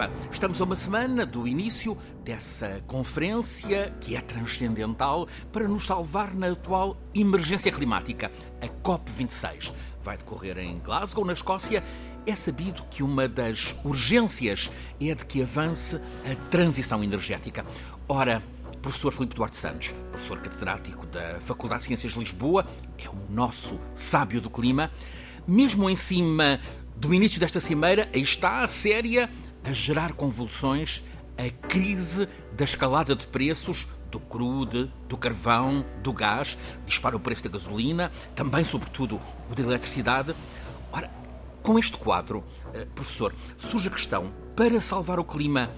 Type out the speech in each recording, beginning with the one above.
Viva! Estamos a uma semana do início dessa conferência que é transcendental para nos salvar na atual emergência climática, a COP26. Vai decorrer em Glasgow, na Escócia. É sabido que uma das urgências é de que avance a transição energética. Ora, professor Filipe Duarte Santos, professor catedrático da Faculdade de Ciências de Lisboa, é o nosso sábio do clima. Mesmo em cima do início desta cimeira, aí está a séria a gerar convulsões a crise da escalada de preços do crude, do carvão, do gás, dispara o preço da gasolina, também, sobretudo, o da eletricidade. Ora, com este quadro, eh, professor, surge a questão: para salvar o clima,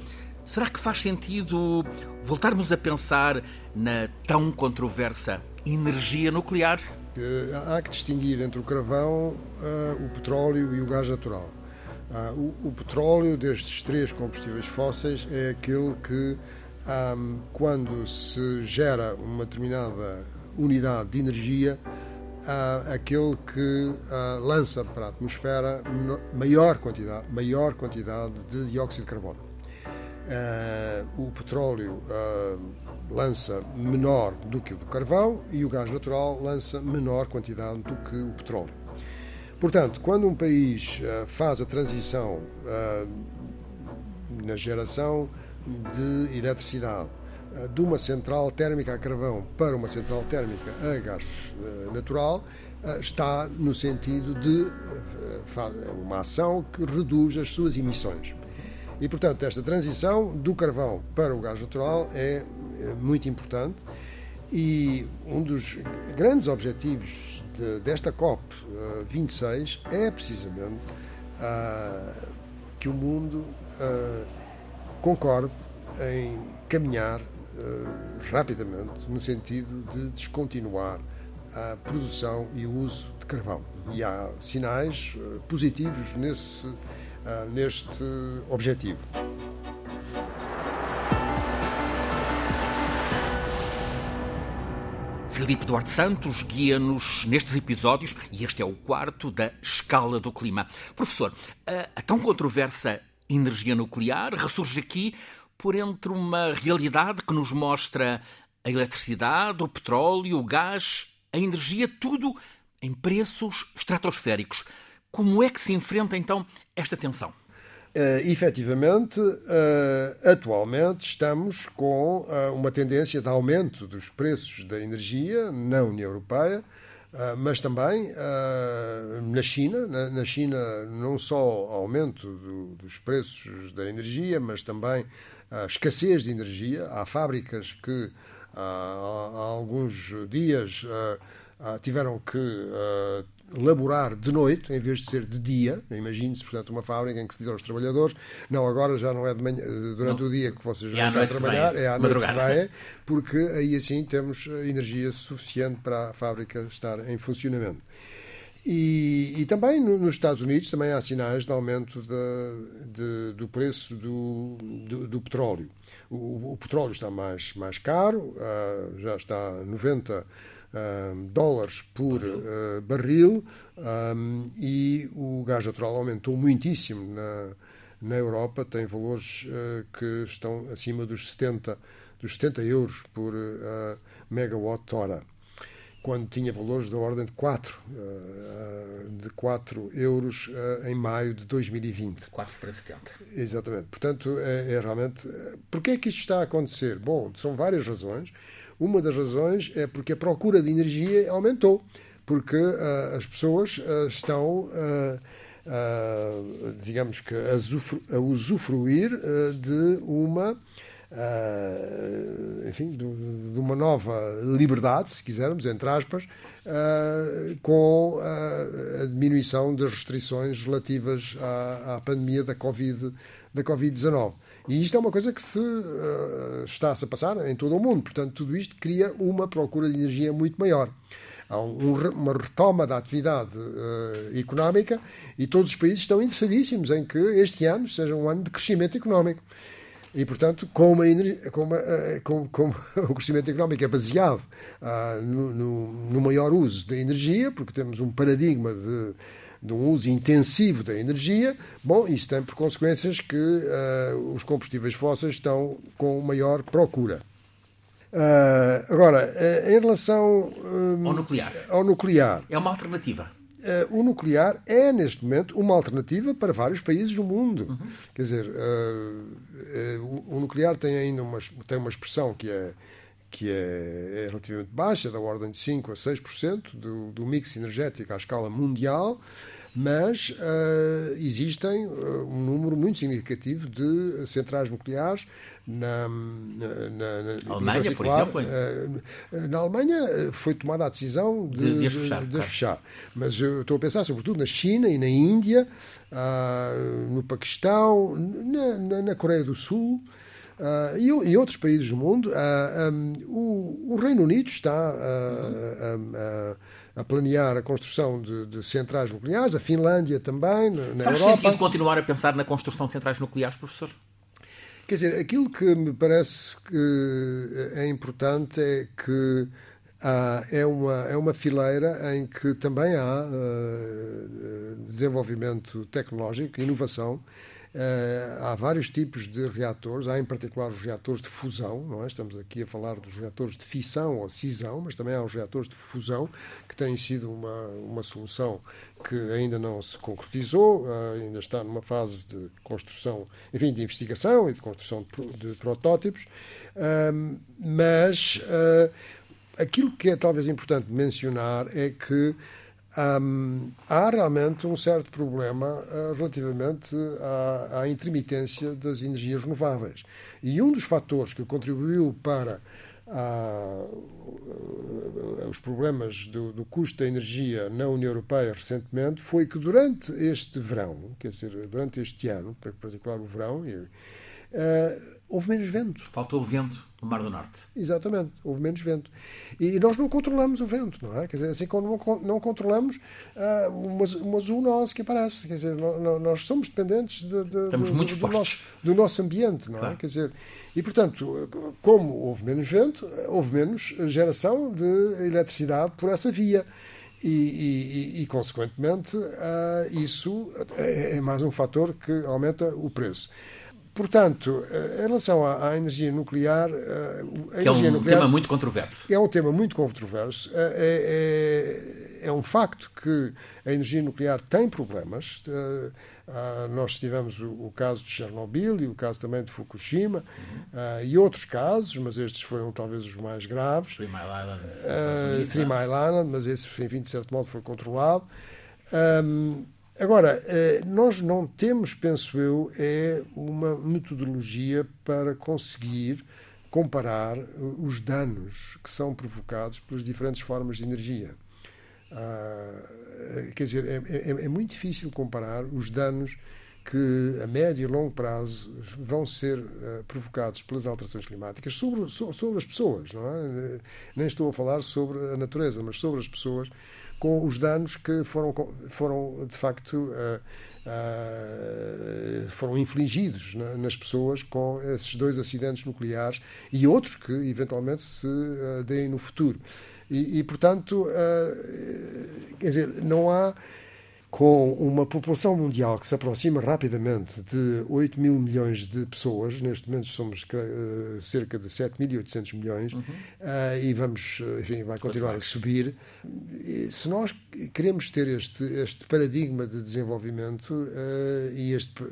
será que faz sentido voltarmos a pensar na tão controversa energia nuclear? Há que distinguir entre o carvão, eh, o petróleo e o gás natural. Ah, o, o, petróleo destes três combustíveis fósseis é aquele que, um, quando se gera uma determinada unidade de energia, uh, aquele que uh, lança para a atmosfera maior quantidade, maior quantidade de dióxido de carbono. Uh, o petróleo lança menor do que o do carvão e o gás natural lança menor quantidade do que o petróleo. Portanto, quando um país uh, faz a transição uh, na geração de eletricidade uh, de uma central térmica a carvão para uma central térmica a gás natural, está no sentido de uma ação que reduz as suas emissões. E, portanto, esta transição do carvão para o gás natural é, é muito importante e um dos grandes objetivos de, desta COP uh, 26 é precisamente uh, que o mundo uh, concorde em caminhar eh, rapidamente no sentido de descontinuar a produção e o uso de carvão. E há sinais eh, positivos nesse, neste objetivo. Filipe Duarte Santos guia-nos nestes episódios, e este é o quarto da escala do clima. Professor, a, a tão controversa energia nuclear ressurge aqui por entre uma realidade que nos mostra a eletricidade, o petróleo, o gás, a energia, tudo em preços estratosféricos. Como é que se enfrenta então esta tensão? Uh, efetivamente, uh, atualmente estamos com uh, uma tendência de aumento dos preços da energia na União Europeia, mas também na China. Na, na, China, não só aumento do, dos preços da energia, mas também a escassez de energia. Há fábricas que há alguns dias tiveram que laborar de noite em vez de ser de dia. Imagine-se, portanto, uma fábrica em que se diz aos trabalhadores: não, agora já não é manhã, durante não. o dia que vocês é vão trabalhar, é à noite que vai, porque aí assim temos energia suficiente para a fábrica estar em funcionamento. E, e, também nos Estados Unidos também há sinais de aumento de, de, do preço do, do, do petróleo. O, o, petróleo está mais, mais caro, uh, já está 90 dólares por uh, barril um, e o gás natural aumentou muitíssimo na, na Europa, tem valores uh, que estão acima dos 70, dos 70 euros por uh, megawatt-hora quando tinha valores da ordem de 4, de 4 euros em maio de 2020. 4 para 70. Exatamente. Portanto, é, é realmente. Porquê é que isto está a acontecer? Bom, são várias razões. Uma das razões é porque a procura de energia aumentou, porque uh, as pessoas uh, estão, uh, digamos que, a, usufruir de uma. enfim, de, de, uma nova liberdade, se quisermos, entre aspas, com a diminuição das restrições relativas à, à pandemia da Covid-19. Da COVID e isto é uma coisa que se uh, está-se a passar em todo o mundo. Portanto, tudo isto cria uma procura de energia muito maior. Há um, uma retoma da atividade uh, económica e todos os países estão interessadíssimos em que este ano seja um ano de crescimento económico. E, portanto, como, como, como, como o crescimento económico é baseado uh, no, no, no, maior uso da energia, porque temos um paradigma de de um uso intensivo da energia, bom, isso tem por consequências que uh, os combustíveis fósseis estão com maior procura. Uh, agora, uh, em relação um, ao, nuclear. ao nuclear. É uma alternativa. Uh, o nuclear é, neste momento, uma alternativa para vários países do mundo. Uhum. Quer dizer, o, o, nuclear tem ainda uma, tem uma expressão que é que é, é, relativamente baixa, da ordem de 5% a 6% do, do mix energético à escala mundial, mas uh, existem uh, um número muito significativo de centrais nucleares na, na, na Alemanha, por exemplo? Uh, na Alemanha foi tomada a decisão de, de, de, fechar, de claro. fechar, Mas eu estou a pensar sobretudo na China e na Índia, no Paquistão, na, na Coreia do Sul. Uh, e, e, outros países do mundo, uh, ah, um, o, o, Reino Unido está uh, a planear a construção de, de, centrais nucleares, a Finlândia também, na Faz Europa. sentido continuar a pensar na construção de centrais nucleares, professor? Quer dizer, aquilo que me parece que é importante é que é, uma, é uma fileira em que também há desenvolvimento tecnológico, inovação, Uh, há vários tipos de reatores, há em particular os reatores de fusão, não é? estamos aqui a falar dos reatores de fissão ou cisão, mas também há os reatores de fusão, que têm sido uma, uma solução que ainda não se concretizou, uh, ainda está numa fase de construção, enfim, de investigação e de construção de, de protótipos, uh, mas aquilo que é talvez importante mencionar é que há realmente um certo problema uh, relativamente à, à, intermitência das energias renováveis. E um dos fatores que contribuiu para uh, os problemas do, do, custo da energia na União Europeia recentemente foi que durante este verão, quer dizer, durante este ano, em particular o verão, uh, houve menos vento. Faltou vento no Mar do Norte. Exatamente, houve menos vento. E nós não controlamos o vento, não é? Quer dizer, assim como não, não controlamos uh, uma, uma zoonose que aparece. Quer dizer, nós somos dependentes de, de, do, do, nosso, do nosso ambiente, não é? claro. é? Quer dizer, e, portanto, como houve menos vento, houve menos geração de eletricidade por essa via. E, e, e, consequentemente, uh, isso é, é mais um fator que aumenta o preço. Portanto, eh, em relação à, à energia nuclear. Eh, a que é um nuclear tema muito controverso. É um tema muito controverso. Eh, é, é, é um facto que a energia nuclear tem problemas. nós tivemos o, o, caso de Chernobyl e o caso também de Fukushima uhum. e outros casos, mas estes foram talvez os mais graves. Three Mile Island. Uh, Three Mile Island, mas esse, enfim, de certo modo, foi controlado. Um, Agora, eh, nós não temos, penso eu, é uma metodologia para conseguir comparar eh, os danos que são provocados pelas diferentes formas de energia. Ah, quer dizer, é, é, é, muito difícil comparar os danos que a médio e longo prazo vão ser uh, provocados pelas alterações climáticas sobre, sobre as pessoas. Não é? Nem estou a falar sobre a natureza, mas sobre as pessoas com os danos que foram, foram de facto, uh, uh, foram infligidos nas pessoas com esses dois acidentes nucleares e outros que eventualmente se uh, deem no futuro. E, e portanto, quer dizer, não há com uma população mundial que se aproxima rapidamente de 8 mil milhões de pessoas, neste momento somos uh, cerca de 7.800 milhões, uhum. uh, e vamos, enfim, vai continuar a subir. E se nós queremos ter este, este paradigma de desenvolvimento uh, e este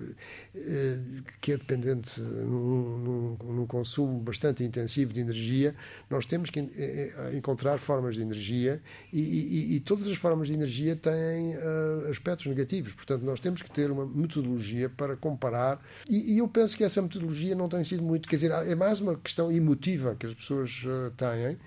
que é dependente num, num, num, consumo bastante intensivo de energia, nós temos que encontrar formas de energia e, e, e todas as formas de energia têm aspectos negativos. Portanto, nós temos que ter uma metodologia para comparar. E, e, eu penso que essa metodologia não tem sido muito. Quer dizer, é mais uma questão emotiva que as pessoas uh, têm.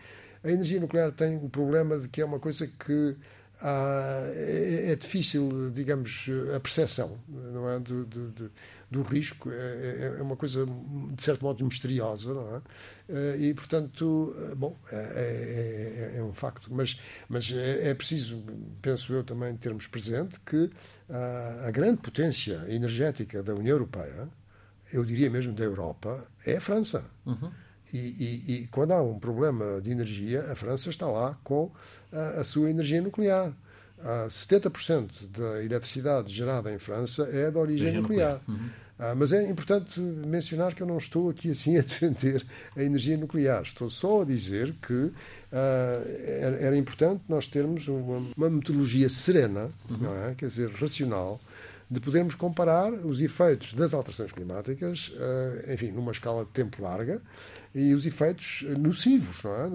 A energia nuclear tem o problema de que é uma coisa que ah, é, é, difícil, digamos, a percepção não é? do, do, do risco. É, é, é, uma coisa, de certo modo, misteriosa, não é? Eh, e, portanto, eh, bom, é, é, é um facto. Mas, mas é, preciso, penso eu, também termos presente que a, a grande potência energética da União Europeia, eu diria mesmo da Europa, é a França. Uhum. E, e, e, quando há um problema de energia, a França está lá com a, a sua energia nuclear. Uh, 70% da eletricidade gerada em França é de origem nuclear. nuclear. Uhum. Uh, mas é importante mencionar que eu não estou aqui assim a defender a energia nuclear. Estou só a dizer que uh, era, era, importante nós termos uma, uma metodologia serena, uhum. não é? quer dizer, racional, de podermos comparar os efeitos das alterações climáticas, enfim, numa escala de tempo larga, e os efeitos nocivos, não é?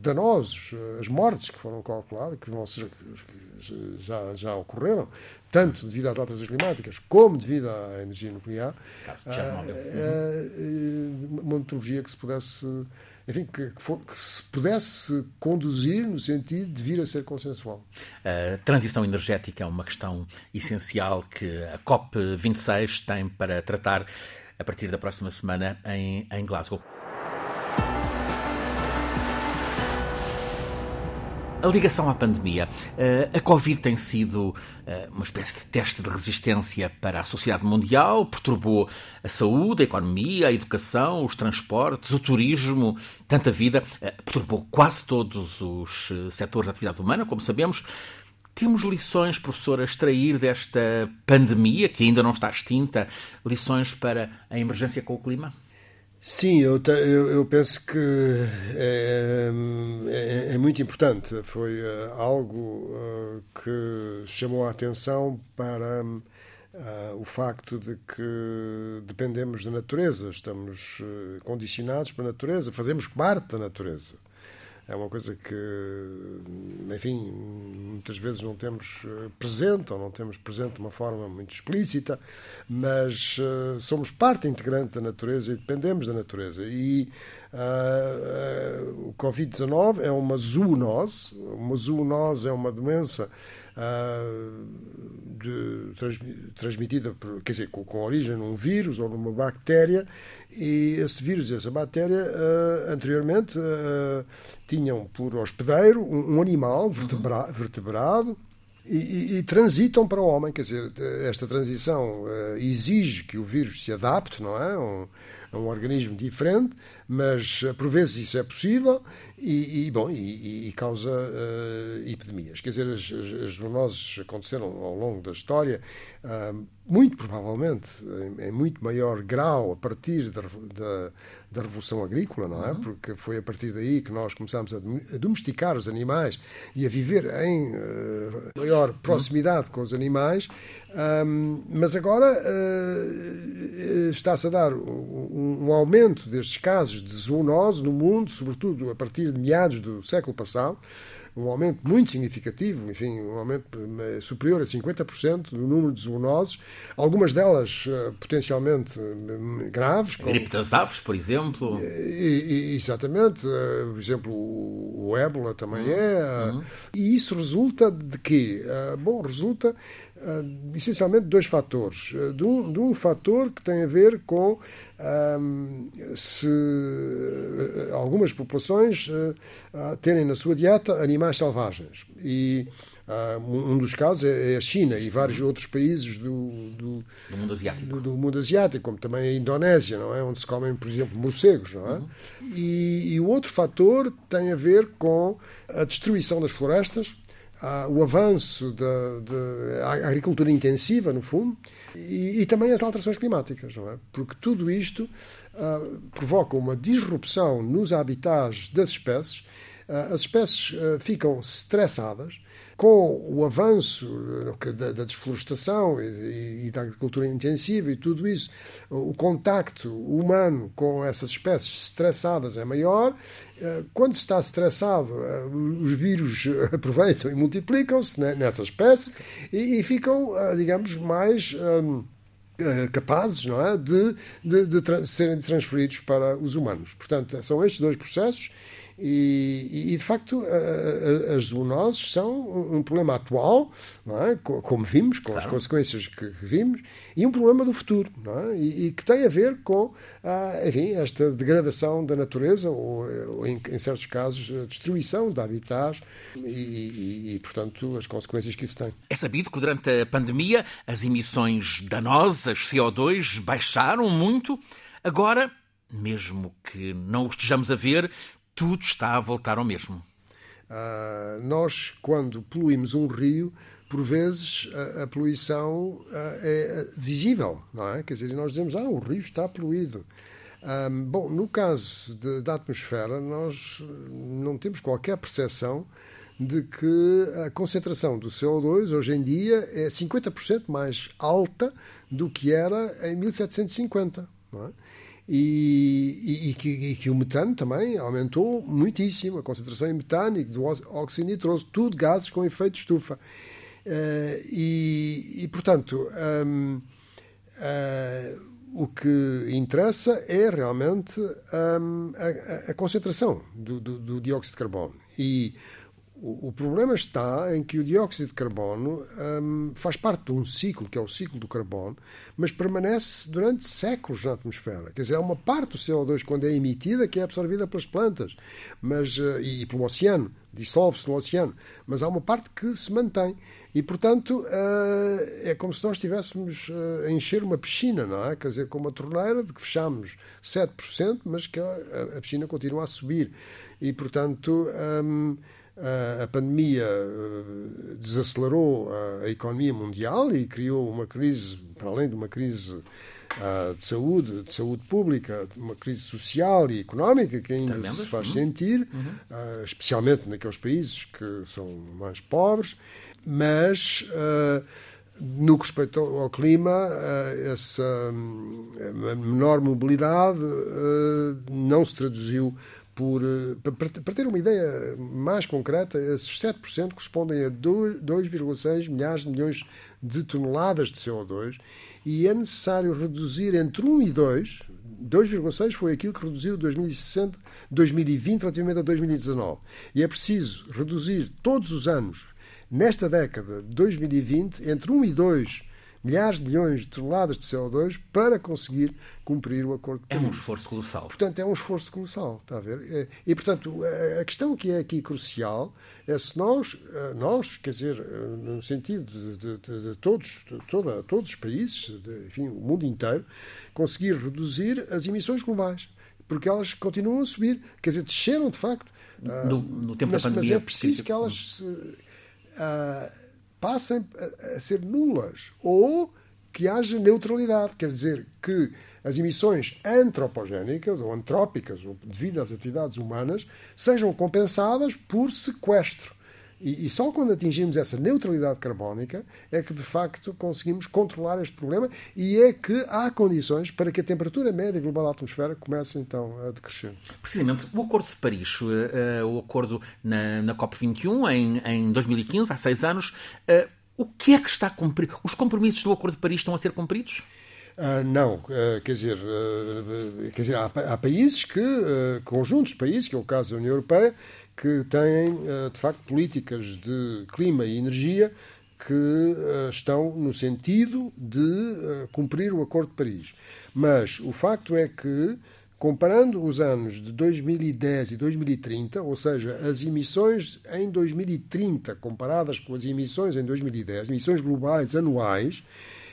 danosos, as mortes que foram calculadas, que vão ser, já, já ocorreram, tanto devido às alterações climáticas como devido à energia nuclear, Caso Chernobyl. Uhum. uma metodologia que se pudesse enfim, que, que, for, que, se pudesse conduzir no sentido de vir a ser consensual. A transição energética é uma questão essencial que a COP26 tem para tratar a partir da próxima semana em, em Glasgow. A ligação à pandemia. Eh, a Covid tem sido eh, uma espécie de teste de resistência para a sociedade mundial, perturbou a saúde, a economia, a educação, os transportes, o turismo, tanta vida, eh, perturbou quase todos os setores da atividade humana, como sabemos. Temos lições, professor, a extrair desta pandemia, que ainda não está extinta, lições para a emergência com o clima? Sim, eu, eu, eu penso que é, é, é, muito importante. Foi uh, algo uh, que chamou a atenção para uh, o facto de que dependemos da natureza, estamos condicionados pela natureza, fazemos parte da natureza é uma coisa que, enfim, muitas vezes não temos eh, presente ou não temos presente de uma forma muito explícita, mas uh, somos parte integrante da natureza e dependemos da natureza. E uh, uh, o Covid-19 é uma zoonose, uma zoonose é uma doença de, transmitida, por, quer dizer, com, com, origem num vírus ou numa bactéria, e esse vírus e essa bactéria uh, anteriormente uh, tinham por hospedeiro um, um animal vertebra, vertebrado e, e, e, transitam para o homem. Quer dizer, esta transição uh, exige que o vírus se adapte, não é? Um, é um organismo diferente, mas por vezes isso é possível e, e bom, e, e causa uh, epidemias. Quer dizer, as, as, zoonoses aconteceram ao longo da história, uh, muito provavelmente em, em, muito maior grau a partir da, da, da Revolução Agrícola, não é? Uhum. Porque foi a partir daí que nós começamos a, domesticar os animais e a viver em uh, maior proximidade uhum. com os animais. Um, mas agora uh, está-se a dar um, um, aumento destes casos de zoonose no mundo, sobretudo a partir de meados do século passado, um aumento muito significativo, enfim, um aumento eh, superior a 50% do número de zoonoses, algumas delas uh, potencialmente uh, graves. Como, gripe das aves, por exemplo. E, e, exatamente, por exemplo, o, o ébola também uhum. é. Uhum. E isso resulta de quê? bom, resulta uh, essencialmente dois fatores. Uh, de, um, de, um, fator que tem a ver com um, se uh, algumas populações terem na sua dieta animais selvagens. E um dos casos é, é a China e vários outros países do, do, do mundo asiático. Do, mundo asiático, como também a Indonésia, não é? onde se comem, por exemplo, morcegos. Não é? Uhum. E, e o outro fator tem a ver com a destruição das florestas uh, o avanço da, agricultura intensiva, no fundo, e, e, também as alterações climáticas, não é? Porque tudo isto uh, provoca uma disrupção nos habitats das espécies, uh, as espécies ficam estressadas, com o avanço eh, da, da desflorestação e, e, da agricultura intensiva e tudo isso, o contacto humano com essas espécies estressadas é maior. Eh, quando se está estressado, eh, os vírus aproveitam e multiplicam-se nessa espécie e, e ficam, digamos, mais. Um, capazes não é, de, de, de, serem transferidos para os humanos. Portanto, são estes dois processos e, e, de facto, as zoonoses são um problema atual, é? como vimos, com claro. as consequências que, vimos, e um problema do futuro, é? e, e, que tem a ver com enfim, esta degradação da natureza, ou, ou em, em, certos casos, a destruição de habitats e, e, portanto, as consequências que isso tem. É sabido que durante a pandemia as emissões danosas, CO2, baixaram muito. Agora, mesmo que não o estejamos a ver, tudo está a voltar ao mesmo. Uh, nós, quando poluímos um rio, por vezes a, a poluição uh, é visível, não é? Quer dizer, nós dizemos, ah, o rio está poluído. Um, bom, no caso de, da atmosfera, nós não temos qualquer percepção de que a concentração do CO2 hoje em dia é 50% mais alta do que era em 1750. Não é? E, e, e, que, e, que, o metano também aumentou muitíssimo, a concentração em metano e do óxido nitroso, tudo gases com efeito de estufa. Uh, e, portanto, um, uh, eh, o que interessa é realmente um, a, a, concentração do, do, do, dióxido de carbono. E o, problema está em que o dióxido de carbono um, faz parte de um ciclo, que é o ciclo do carbono, mas permanece durante séculos na atmosfera. Quer dizer, há uma parte do CO2 quando é emitida que é absorvida pelas plantas mas, uh, e pelo oceano, dissolve-se no oceano, mas há uma parte que se mantém. E, portanto, uh, é como se nós estivéssemos uh, a encher uma piscina, não é? Quer dizer, com uma torneira de que fechamos 7%, mas que a, piscina continua a subir. E, portanto. Um, a pandemia eh, desacelerou a economia mundial e criou uma crise, para além de uma crise ah, de saúde, de saúde pública, uma crise social e económica que ainda Também, se faz uhum. sentir, uhum. Ah, especialmente naqueles países que são mais pobres, mas no que respeita ao clima, essa hum, menor mobilidade não se traduziu por, eh, para ter uma ideia mais concreta, esses 7% correspondem a 2,6 milhares de milhões de toneladas de CO2 e é necessário reduzir entre 1 e 2, 2,6 foi aquilo que reduziu 2060, 2020 relativamente a 2019. E é preciso reduzir todos os anos, nesta década de 2020, entre 1 e 2 milhares de milhões de toneladas de CO2 para conseguir cumprir o Acordo de. É um esforço colossal. Portanto, é um esforço colossal, está a ver? É, e, portanto, a questão que é aqui crucial é se nós, nós quer dizer, eh, no sentido de, de, de, de todos, de toda, todos os países, enfim, o mundo inteiro, conseguir reduzir as emissões globais porque elas continuam a subir. Quer dizer, desceram de facto. No, no tempo mas, da pandemia. Mas é preciso que elas. Uh, passem a, ser nulas ou que haja neutralidade, quer dizer que as emissões antropogénicas ou antrópicas, ou devido às atividades humanas, sejam compensadas por sequestro. E, e, só quando atingimos essa neutralidade carbónica é que, de facto, conseguimos controlar este problema e é que há condições para que a temperatura média global da atmosfera comece, então, a decrescer. Precisamente, o Acordo de Paris, uh, o acordo na, na COP21, em, em 2015, há seis anos, uh, o que é que está a cumprir? Os compromissos do Acordo de Paris estão a ser cumpridos? Uh, não, uh, quer dizer, uh, quer dizer há, há, países que, conjuntos de países, que é o caso da União Europeia, que têm, eh, de facto, políticas de clima e energia que eh, estão no sentido de eh, cumprir o Acordo de Paris. Mas o facto é que, comparando os anos de 2010 e 2030, ou seja, as emissões em 2030 comparadas com as emissões em 2010, emissões globais anuais,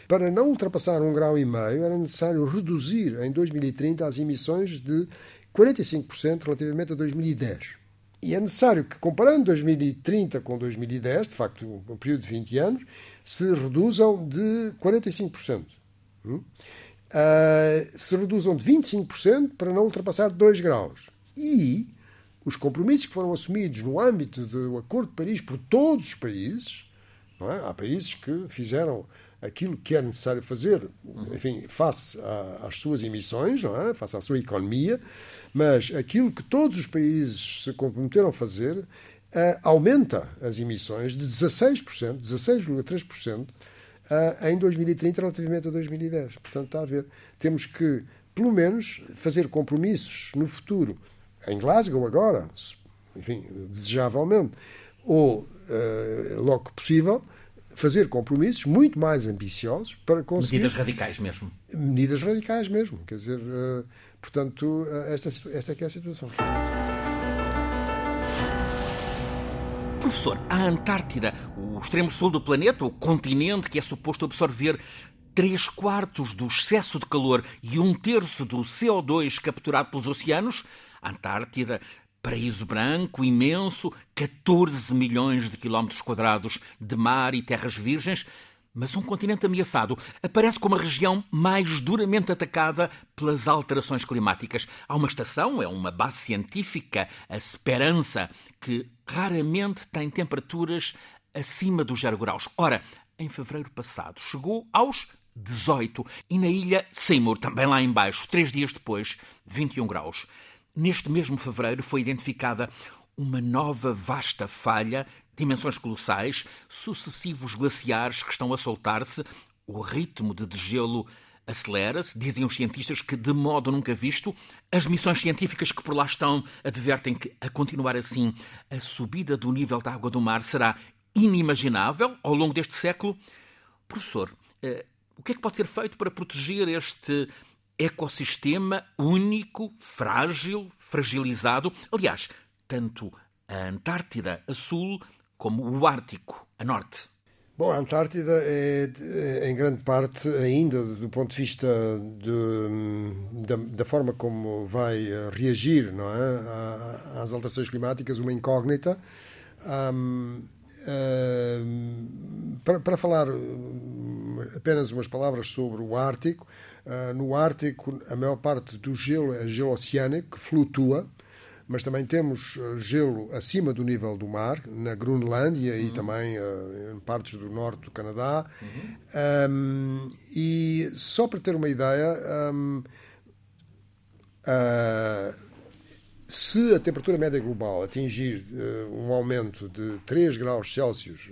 para não ultrapassar um grau e meio, era necessário reduzir em 2030 as emissões de 45% relativamente a 2010. E é necessário que, comparando 2030 com 2010, de facto, um período de 20 anos, se reduzam de 45%. Hum? Uh, se reduzam de 25% para não ultrapassar 2 graus. E os compromissos que foram assumidos no âmbito do Acordo de Paris por todos os países, é? há países que fizeram aquilo que é necessário fazer, enfim, face às suas emissões, não é? face à sua economia, mas aquilo que todos os países se comprometeram a fazer uh, aumenta as emissões de 16%, 16,3% uh, em 2030 relativamente a 2010. Portanto, está a ver, temos que, pelo menos, fazer compromissos no futuro, em Glasgow agora, enfim, desejavelmente, ou uh, logo que possível, fazer compromissos muito mais ambiciosos para conseguir. Medidas radicais mesmo. Medidas radicais mesmo. Quer dizer, uh, portanto, uh, esta, esta é que é a situação. Professor, a Antártida, o extremo sul do planeta, o continente que é suposto absorver três quartos do excesso de calor e um terço do CO2 capturado pelos oceanos, a Antártida paraíso branco, imenso, 14 milhões de quilómetros quadrados de mar e terras virgens, mas um continente ameaçado aparece como a região mais duramente atacada pelas alterações climáticas. Há uma estação, é uma base científica, a Esperança, que raramente tem temperaturas acima dos 0 graus. Ora, em fevereiro passado chegou aos 18 e na ilha Seymour, também lá embaixo, três dias depois, 21 graus. Neste mesmo fevereiro foi identificada uma nova vasta falha, dimensões colossais, sucessivos glaciares que estão a soltar-se, o ritmo de degelo acelera-se, dizem os cientistas que de modo nunca visto, as missões científicas que por lá estão advertem que, a continuar assim, a subida do nível da água do mar será inimaginável ao longo deste século. Professor, eh, o que é que pode ser feito para proteger este ecossistema único, frágil, fragilizado? Aliás, tanto a Antártida a sul como o Ártico a norte. Bom, a Antártida é, é, em grande parte, ainda do ponto de vista de, da, da, forma como vai reagir não é, às alterações climáticas, uma incógnita. Um, para, para, falar apenas umas palavras sobre o Ártico, uh, no Ártico a maior parte do gelo é gelo oceânico, que flutua, mas também temos eh, gelo acima do nível do mar, na Groenlândia uhum. e também uh, em partes do norte do Canadá. Uhum. Um, e só para ter uma ideia, um, uh, ah, se a temperatura média global atingir um aumento de 3 graus Celsius,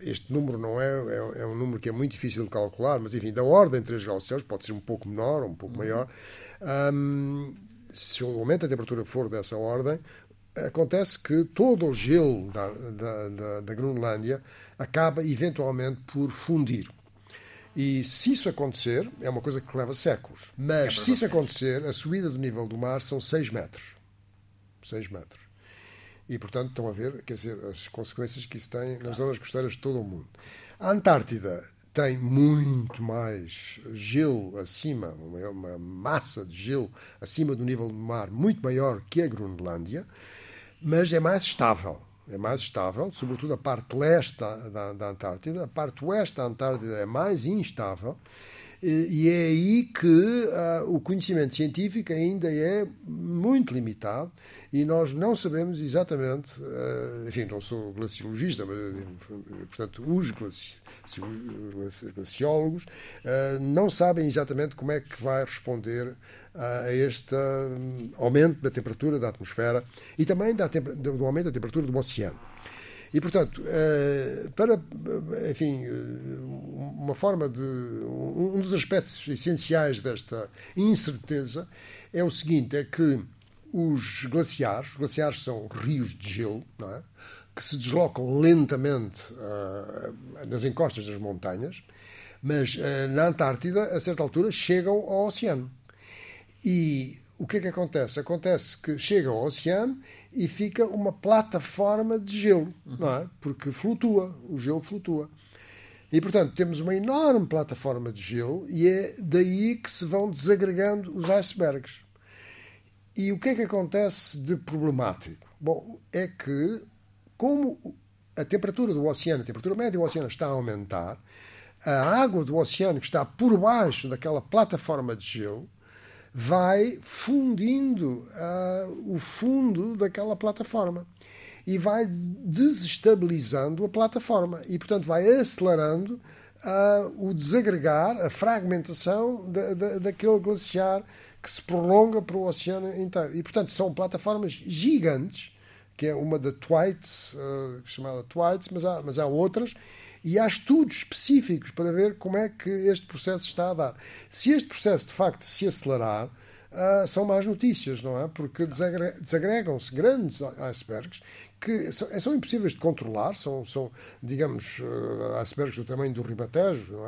este número não é, é, é, um número que é muito difícil de calcular, mas enfim, da ordem de 3 graus Celsius, pode ser um pouco menor ou um pouco uhum. maior. Um, se o aumento da temperatura for dessa ordem, acontece que todo o gelo da, da, da, da Groenlândia acaba eventualmente por fundir. E se isso acontecer, é uma coisa que leva séculos. Mas se isso acontecer, a subida do nível do mar são 6 metros. 6 metros. E, portanto, estão a ver, quer dizer, as consequências que isso tem nas zonas costeiras de todo o mundo. A Antártida tem muito mais gelo acima, uma massa de gelo acima do nível do mar muito maior que a Groenlândia, mas é mais estável. É mais estável, sobretudo a parte leste da, da, da Antártida. A parte oeste da Antártida é mais instável e é aí que uh, o conhecimento científico ainda é muito limitado e nós não sabemos exatamente, uh, enfim, não sou glaciologista, mas, portanto, os glaciólogos uh, não sabem exatamente como é que vai responder a este aumento da temperatura da atmosfera e também da, do aumento da temperatura do oceano. E, portanto, eh, para, enfim, eh, uma forma de. Um dos aspectos essenciais desta incerteza é o seguinte: é que os glaciares, os glaciares são rios de gelo, não é? que se deslocam lentamente uh, nas encostas das montanhas, mas na Antártida, a certa altura, chegam ao oceano. E o que é que acontece? Acontece que chega ao oceano e fica uma plataforma de gelo, uhum. não é? Porque flutua, o gelo flutua. E, portanto, temos uma enorme plataforma de gelo e é daí que se vão desagregando os icebergs. E o que é que acontece de problemático? Bom, é que, como a temperatura do oceano, a temperatura média do oceano está a aumentar, a água do oceano que está por baixo daquela plataforma de gelo vai fundindo uh, o fundo daquela plataforma e vai desestabilizando a plataforma e, portanto, vai acelerando uh, o desagregar, a fragmentação da, da, daquele glaciar que se prolonga para o oceano inteiro. E, portanto, são plataformas gigantes, que é uma da Twites, uh, chamada Twites, mas há, mas há outras, e há estudos específicos para ver como é que este processo está a dar. Se este processo de facto se acelerar, uh, são más notícias, não é? Porque desagregam-se grandes icebergs que são, são, impossíveis de controlar, são, são digamos, uh, icebergs do tamanho do Ribatejo, não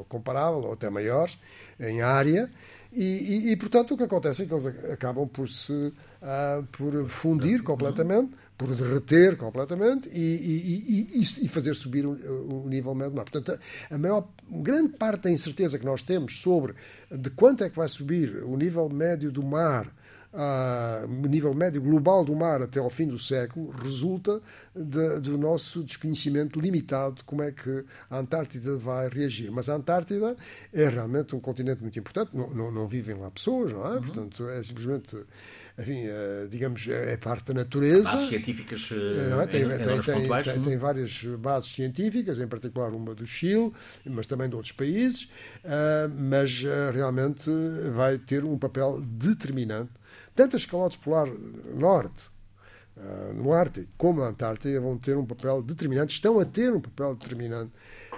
é? Comparável ou até maiores, em área, e, e, e, portanto o que acontece é que eles acabam por se uh, por fundir completamente, por derreter completamente e, e, fazer subir o, o, nível médio do mar. Portanto, a maior, grande parte da incerteza que nós temos sobre de quanto é que vai subir o nível médio do mar a nível médio global do mar até ao fim do século resulta de, do nosso desconhecimento limitado de como é que a Antártida vai reagir. Mas a Antártida é realmente um continente muito importante, não, não, não vivem lá pessoas, não é? Uhum. Portanto, é simplesmente enfim, eh, digamos, é parte da natureza. Bases científicas é? tem, tem, tem, tem, tem, várias bases científicas, em particular uma do Chile, mas também de outros países, mas realmente vai ter um papel determinante. Tanto as calotes polar norte no Ártico como na Antártida vão ter um papel determinante, estão a ter um papel determinante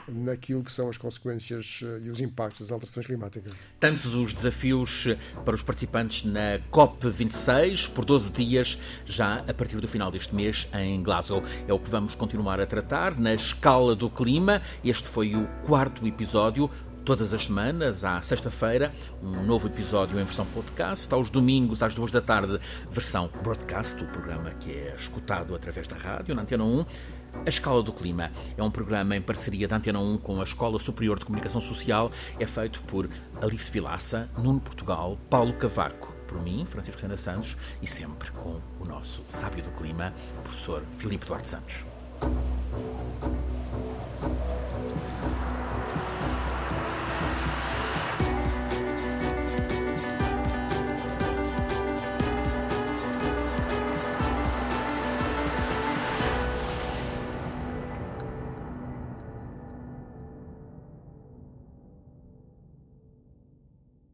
naquilo que são as consequências eh, e os impactos das alterações climáticas. Tantos os desafios eh, para os participantes na COP26, por 12 dias, já a partir do final deste mês, em Glasgow. É o que vamos continuar a tratar na escala do clima. Este foi o quarto episódio todas as semanas, à sexta-feira, um novo episódio em versão podcast, aos domingos, às duas da tarde, versão broadcast, o programa que é escutado através da rádio, na Antena 1. A Escala do Clima é um programa em parceria da Antena 1 com a Escola Superior de Comunicação Social. É feito por Alice Vilaça, Nuno Portugal, Paulo Cavaco, por mim, Francisco Sena Santos, e sempre com o nosso sábio do clima, o professor Filipe Duarte Santos.